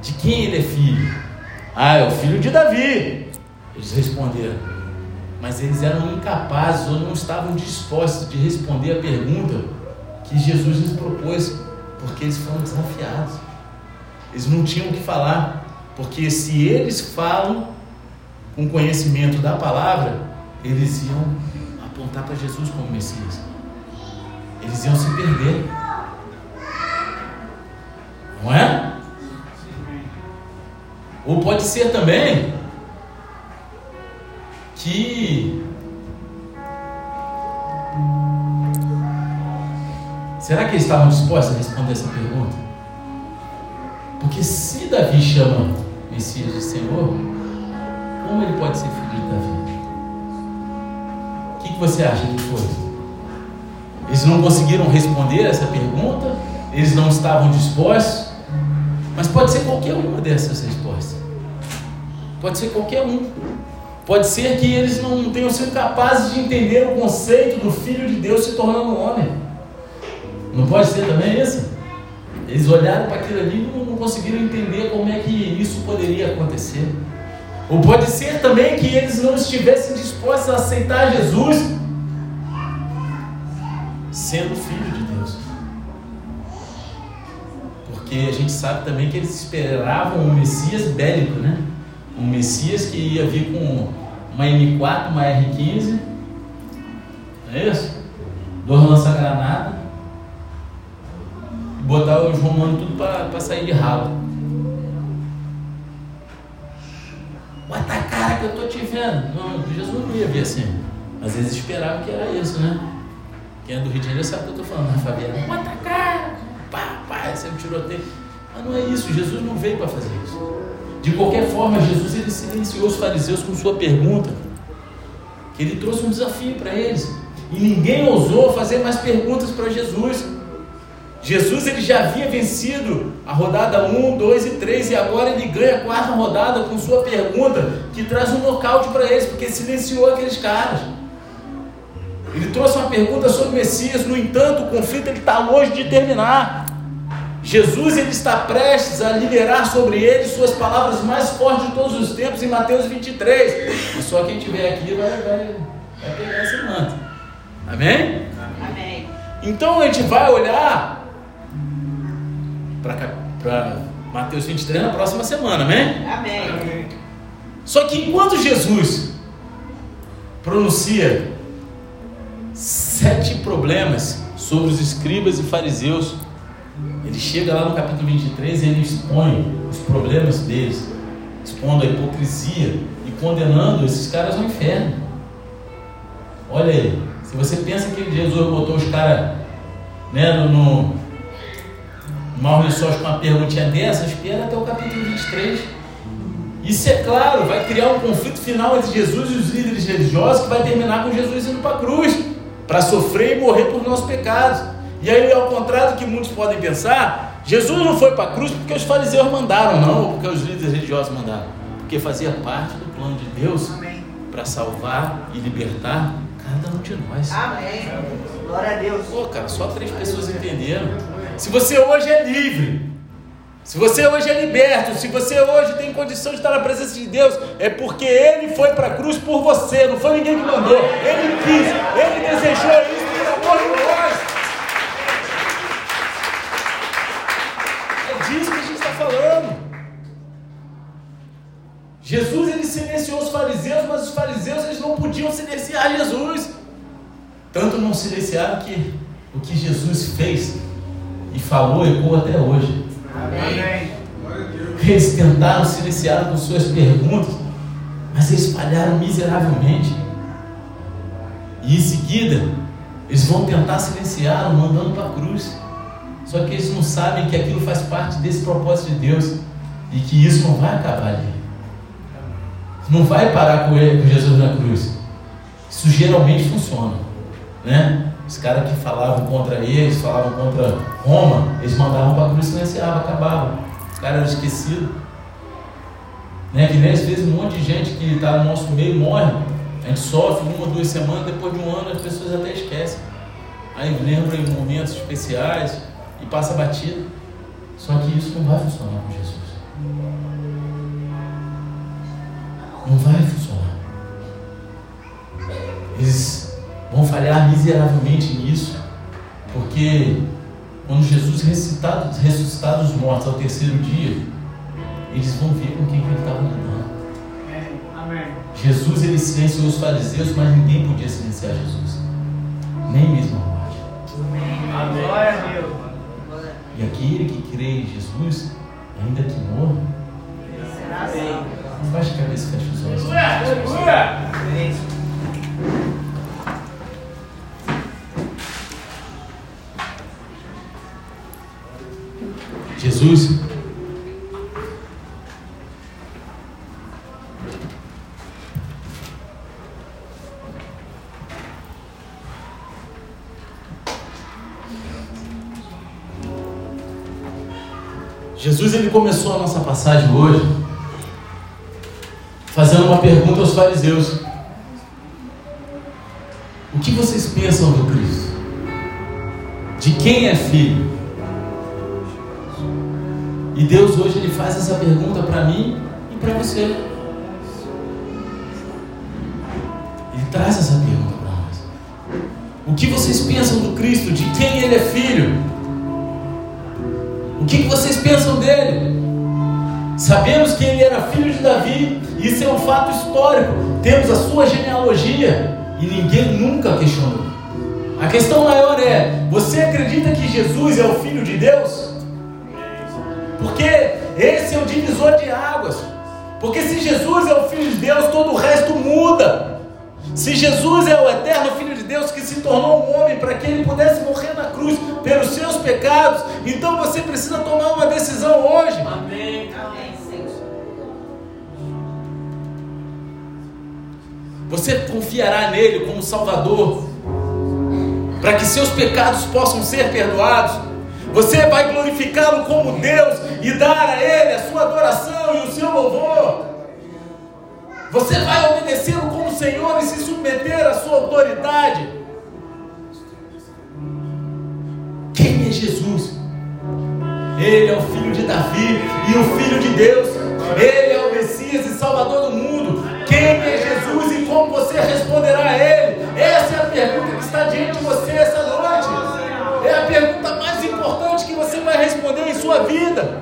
De quem ele é filho? Ah, é o filho de Davi. Eles responderam. Mas eles eram incapazes ou não estavam dispostos de responder a pergunta que Jesus lhes propôs, porque eles foram desafiados. Eles não tinham o que falar, porque se eles falam com conhecimento da palavra, eles iam apontar para Jesus como Messias. Eles iam se perder. Não é? Ou pode ser também que Será que eles estavam dispostos a responder essa pergunta? Porque se Davi chama Messias de Senhor, como ele pode ser filho de Davi? O que, que você acha que foi? Eles não conseguiram responder essa pergunta? Eles não estavam dispostos? Mas pode ser qualquer uma dessas respostas. Pode ser qualquer um. Pode ser que eles não tenham sido capazes de entender o conceito do Filho de Deus se tornando homem. Não pode ser também isso? Eles olharam para aquilo ali e não, conseguiram entender como é que isso poderia acontecer. Ou pode ser também que eles não estivessem dispostos a aceitar Jesus sendo filho de Deus. Porque a gente sabe também que eles esperavam um Messias bélico, né? Um Messias que ia vir com uma M4, uma R15, não é isso? Dois lança-granada, botar os romanos tudo para sair de ralo. Bota a cara que eu tô te vendo. Não, Jesus não ia vir assim. Mas eles esperavam que era isso, né? Quem é do Rio de Janeiro sabe o que eu tô falando, né, Fabiana? Bota a cara! Pá, pá, esse é tiroteio. Mas não é isso, Jesus não veio para fazer isso. De qualquer forma, Jesus ele silenciou os fariseus com sua pergunta. Que ele trouxe um desafio para eles. E ninguém ousou fazer mais perguntas para Jesus. Jesus ele já havia vencido a rodada 1, 2 e 3 e agora ele ganha a quarta rodada com sua pergunta que traz um nocaute para eles, porque silenciou aqueles caras. Ele trouxe uma pergunta sobre o Messias, no entanto, o conflito está longe de terminar. Jesus ele está prestes a liberar sobre ele suas palavras mais fortes de todos os tempos em Mateus 23. E só quem estiver aqui vai, vai, vai pegar esse manto. Amém? Amém. Então a gente vai olhar para Mateus 23 na próxima semana, amém? Amém. Só que enquanto Jesus pronuncia sete problemas sobre os escribas e fariseus, ele chega lá no capítulo 23 e ele expõe os problemas deles, expondo a hipocrisia e condenando esses caras ao inferno. Olha aí, se você pensa que Jesus botou os caras né, no, no mal lençóis com uma perguntinha dessa, espera até o capítulo 23. Isso é claro, vai criar um conflito final entre Jesus e os líderes religiosos que vai terminar com Jesus indo para a cruz para sofrer e morrer por nossos pecados. E aí, ao contrário do que muitos podem pensar, Jesus não foi para a cruz porque os fariseus mandaram, não, ou porque os líderes religiosos mandaram, porque fazia parte do plano de Deus para salvar e libertar cada um de nós. Amém. Glória a Deus. Pô, cara, só três pessoas entenderam. Se você hoje é livre, se você hoje é liberto, se você hoje tem condição de estar na presença de Deus, é porque Ele foi para a cruz por você, não foi ninguém que mandou. Ele quis, Ele desejou isso por amor de nós. Jesus ele silenciou os fariseus, mas os fariseus eles não podiam silenciar Jesus. Tanto não silenciaram que o que Jesus fez e falou ecoa até hoje. Amém. Eles tentaram silenciar com suas perguntas, mas eles falharam miseravelmente. E em seguida, eles vão tentar silenciá-lo, mandando para a cruz. Só que eles não sabem que aquilo faz parte desse propósito de Deus e que isso não vai acabar ali. Não vai parar com, ele, com Jesus na cruz. Isso geralmente funciona, né? Os caras que falavam contra eles, falavam contra Roma, eles mandavam para a cruz, silenciava, acabava. Os caras eram esquecidos. Né? Que nem às vezes um monte de gente que está no nosso meio morre. A gente sofre uma, duas semanas, depois de um ano as pessoas até esquecem. Aí lembram em momentos especiais e passa batido. Só que isso não vai funcionar com Jesus. Não vai funcionar. Eles vão falhar miseravelmente nisso, porque quando Jesus ressuscitar, ressuscitar dos mortos ao terceiro dia, eles vão ver com quem que ele estava lidando. Amém. Jesus ele silenciou os fariseus, mas ninguém podia silenciar Jesus, nem mesmo a morte. Glória a Deus. Glória. E aquele que crê em Jesus, ainda que morra, Será assim. Baixa a cabeça fecha os olhos. Amém. Jesus, Jesus ele começou a nossa passagem hoje pergunta aos fariseus. O que vocês pensam do Cristo? De quem é filho? E Deus hoje ele faz essa pergunta para mim e para você. Ele traz essa pergunta para nós. O que vocês pensam do Cristo? De quem ele é filho? O que, vocês pensam dele? Sabemos que ele era filho de Davi, isso é um fato histórico. Temos a sua genealogia e ninguém nunca questionou. A questão maior é: você acredita que Jesus é o filho de Deus? Porque esse é o divisor de águas. Porque se Jesus é o Filho de Deus, todo o resto muda. Se Jesus é o eterno Filho de Deus que se tornou um homem para que ele pudesse morrer na cruz pelos seus pecados, então você precisa tomar uma decisão hoje. Amém. Você confiará nele como Salvador, para que seus pecados possam ser perdoados. Você vai glorificá-lo como Deus e dar a ele a sua adoração e o seu louvor. Você vai obedecê-lo como Senhor e se submeter à sua autoridade. Quem é Jesus? Ele é o filho de Davi e o filho de Deus. Ele é o Messias e Salvador do mundo. Quem é Jesus você responderá a Ele? Essa é a pergunta que está diante de você essa noite. É a pergunta mais importante que você vai responder em sua vida.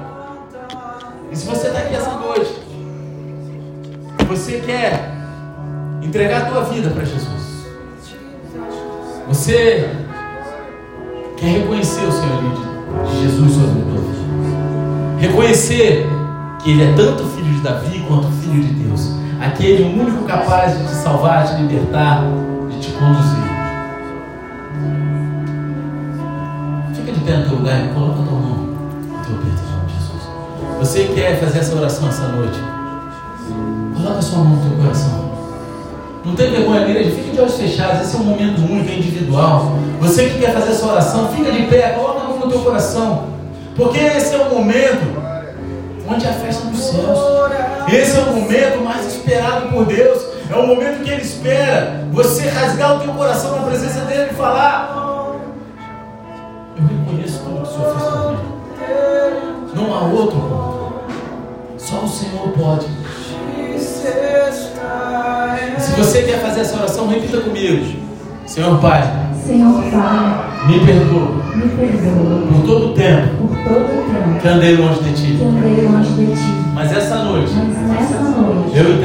E se você está aqui essa noite, você quer entregar a tua vida para Jesus. Você quer reconhecer o senhorio de- Jesus sobre vida. Reconhecer que Ele é tanto filho de Davi quanto filho de Deus. Aquele único capaz de te salvar, de te libertar, de te conduzir. Fica de pé no teu lugar e coloca a tua mão no teu peito, em de Jesus. Você quer fazer essa oração essa noite? Coloca a sua mão no teu coração. Não tem vergonha, igreja, fique de olhos fechados. Esse é um momento único, é individual. Você que quer fazer essa oração, fica de pé, coloca a mão no teu coração. Porque esse é o momento onde a festa dos céus. Esse é o momento mais esperado por Deus. É o momento que Ele espera você rasgar o teu coração na presença dele e falar: Eu reconheço tudo que o Senhor fez por mim. Não há outro. Só o Senhor pode. Se você quer fazer essa oração, repita comigo. Senhor Pai, Senhor Pai, me perdoa me perdoa por todo o tempo por todo tempo que andei longe de que Ti. longe de Ti. Mas essa noite Mas nessa noite eu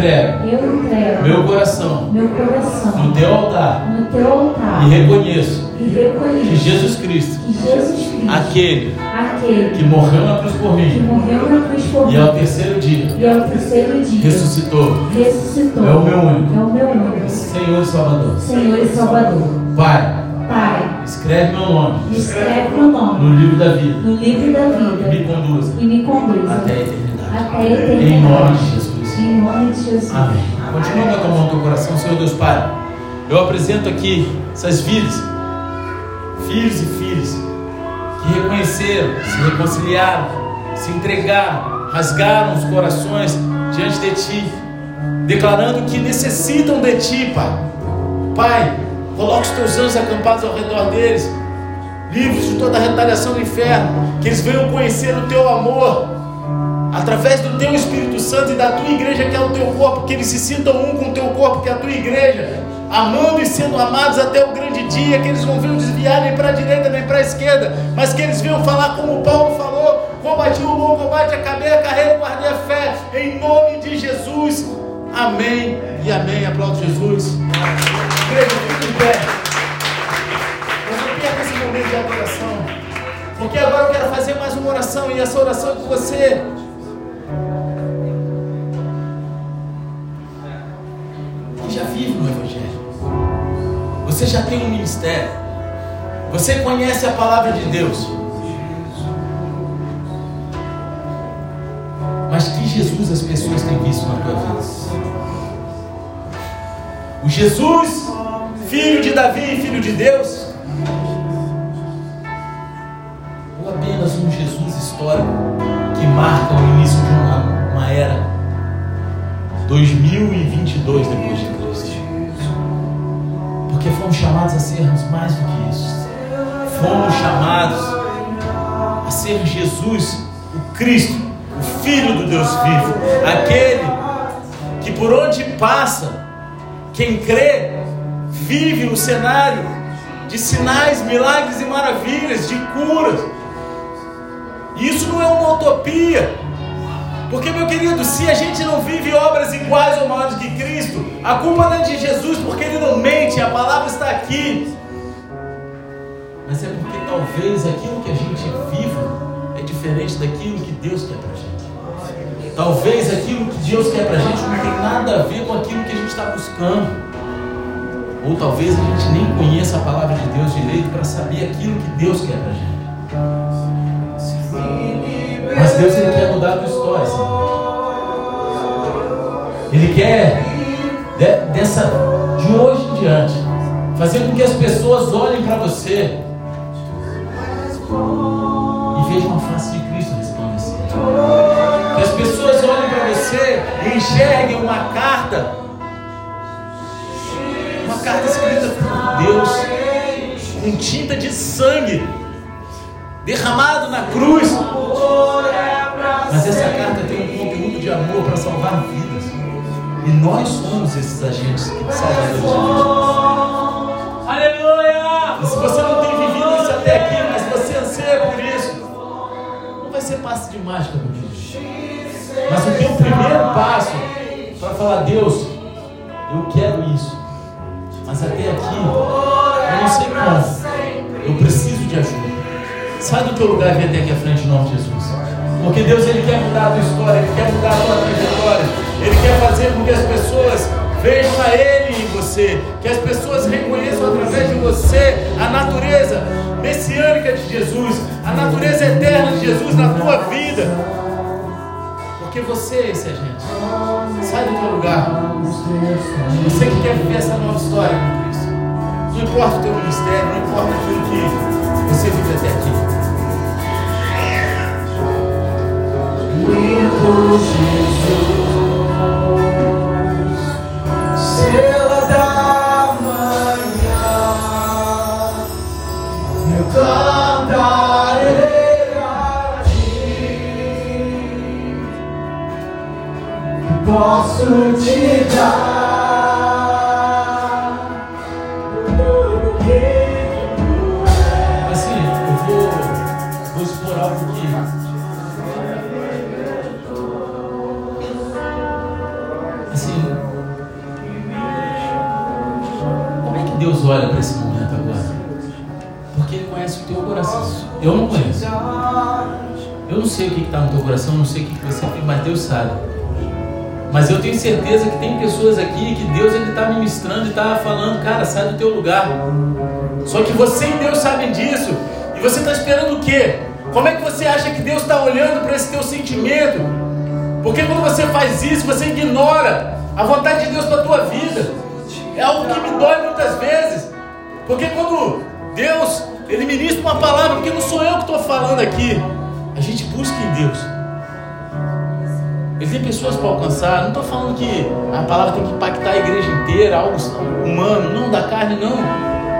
meu coração meu coração no teu altar no teu altar e reconheço e que reconheço Jesus Cristo, que Jesus Cristo, aquele aquele que morreu na cruz por que mim morreu na cruz por e mim ao terceiro dia e ao terceiro dia ressuscitou, ressuscitou, É o meu único. é o meu único, Senhor e Salvador. Senhor e Salvador. Pai, escreve meu nome escreve meu nome no livro da vida no livro da e me vida conduza e me conduza até a eternidade. até a eternidade. Em nome de Jesus. Em nome de Jesus. Amém. Continua com a tua mão no teu coração, Senhor Deus Pai. Eu apresento aqui essas vidas, filhos e filhas, que reconheceram, se reconciliaram, se entregaram, rasgaram os corações diante de Ti, declarando que necessitam de Ti, Pai. Pai, coloque os teus anjos acampados ao redor deles, livres de toda a retaliação do inferno, que eles venham conhecer o Teu amor, através do teu Espírito Santo e da tua igreja que é o teu corpo, que eles se sintam um com o teu corpo, que é a tua igreja, amando e sendo amados até o grande dia, que eles não venham desviar nem para a direita nem para a esquerda, mas que eles venham falar como Paulo falou: combati o bom combate, acabei a carreira, guardei a fé, em nome de Jesus. Amém e amém. Aplaudo Jesus. Igreja, fique em pé. Mas não perca esse momento de adoração. Porque agora eu quero fazer mais uma oração e essa oração é com você. Que já vive no Evangelho. Você já tem um ministério. Você conhece a palavra de Deus. Jesus as pessoas têm visto na tua vida? O Jesus, filho de Davi e filho de Deus, ou apenas um Jesus histórico que marca o início de uma, uma era 2022 depois de Cristo. Porque fomos chamados a sermos mais do que isso. Fomos chamados a ser Jesus, o Cristo, Filho do Deus vivo, aquele que por onde passa, quem crê, vive o cenário de sinais, milagres e maravilhas, de curas. Isso não é uma utopia. Porque, meu querido, se a gente não vive obras iguais ou maiores que Cristo, a culpa não é de Jesus, porque ele não mente, a palavra está aqui. Mas é porque talvez aquilo que a gente viva é diferente daquilo que Deus quer pra gente. Talvez aquilo que Deus quer pra gente não tem nada a ver com aquilo que a gente está buscando. Ou talvez a gente nem conheça a palavra de Deus direito para saber aquilo que Deus quer pra gente. Mas Deus ele quer mudar a tua história. Sabe? Ele quer de, dessa de hoje em diante fazer com que as pessoas olhem para você e vejam a face de Cristo resplandecer. As pessoas olhem para você e enxerguem uma carta, uma carta escrita por Deus com tinta de sangue derramado na cruz. Mas essa carta tem um conteúdo de amor para salvar vidas. E nós somos esses agentes que salvam vidas. Aleluia! E se você não tem vivido isso até aqui, ser passe de mágica, meu querido. Mas o teu primeiro passo para falar, Deus, eu quero isso. Mas até aqui, eu não sei como. Eu preciso de ajuda. Sai do teu lugar e vem até aqui à frente em nome de Jesus. Porque Deus ele quer mudar a tua história, Ele quer mudar a tua trajetória, Ele quer fazer com que as pessoas vejam a Ele em você, que as pessoas reconheçam através de você a natureza messiânica de Jesus, a natureza eterna de Jesus na tua vida. Porque você é esse agente. Sai do teu lugar. Você que quer viver essa nova história com Cristo. Não importa o teu ministério, não importa aquilo que você vive até aqui. Lindo Jesus, estrela da manhã, eu cantarei a ti, posso te dar sei o que está no teu coração, não sei o que você tem, mas Deus sabe. Mas eu tenho certeza que tem pessoas aqui que Deus está ministrando e está falando, cara, sai do teu lugar. Só que você e Deus sabem disso. E você está esperando o quê? Como é que você acha que Deus está olhando para esse teu sentimento? Porque quando você faz isso, você ignora a vontade de Deus para a tua vida. É algo que me dói muitas vezes. Porque quando Deus, Ele ministra uma palavra, porque não sou eu que estou falando aqui. A gente busca em Deus. Ele tem pessoas para alcançar. Não estou falando que a palavra tem que impactar a igreja inteira, algo humano, não da carne, não.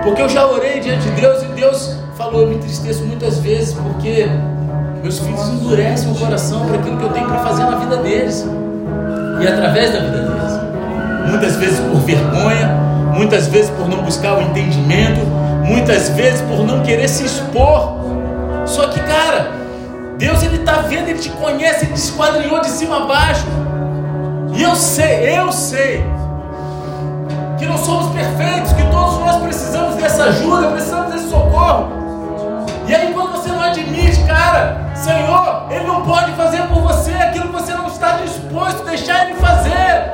Porque eu já orei diante de Deus e Deus falou: Eu me entristeço muitas vezes porque meus filhos endurecem o coração para aquilo que eu tenho para fazer na vida deles e através da vida deles. Muitas vezes por vergonha, muitas vezes por não buscar o entendimento, muitas vezes por não querer se expor. Só que, cara, Deus ele está vendo, ele te conhece, ele te esquadrinhou de cima a baixo. E eu sei, eu sei que não somos perfeitos, que todos nós precisamos dessa ajuda, precisamos desse socorro. E aí quando você não admite, cara, Senhor, Ele não pode fazer por você aquilo que você não está disposto a deixar Ele fazer.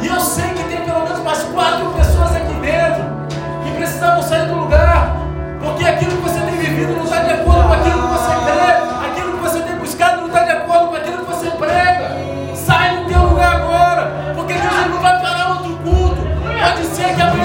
E eu sei que tem pelo menos umas quatro pessoas aqui dentro que precisavam sair do lugar, porque aquilo que você não está de acordo com aquilo que você crê, aquilo que você tem buscado não está de acordo com aquilo que você prega. Sai do teu lugar agora, porque Deus não vai parar outro culto. Pode ser que amanhã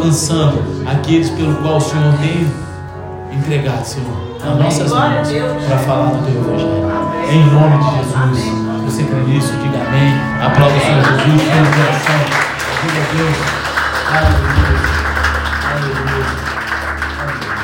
alcançando aqueles pelo qual o Senhor tem entregado, Senhor, nas nossas mãos para falar do teu evangelho. Em nome de Jesus. Amém. Você crê nisso, diga amém. Aplauda o Senhor Jesus, pelo coração. Diga a Deus. Aleluia. Aleluia.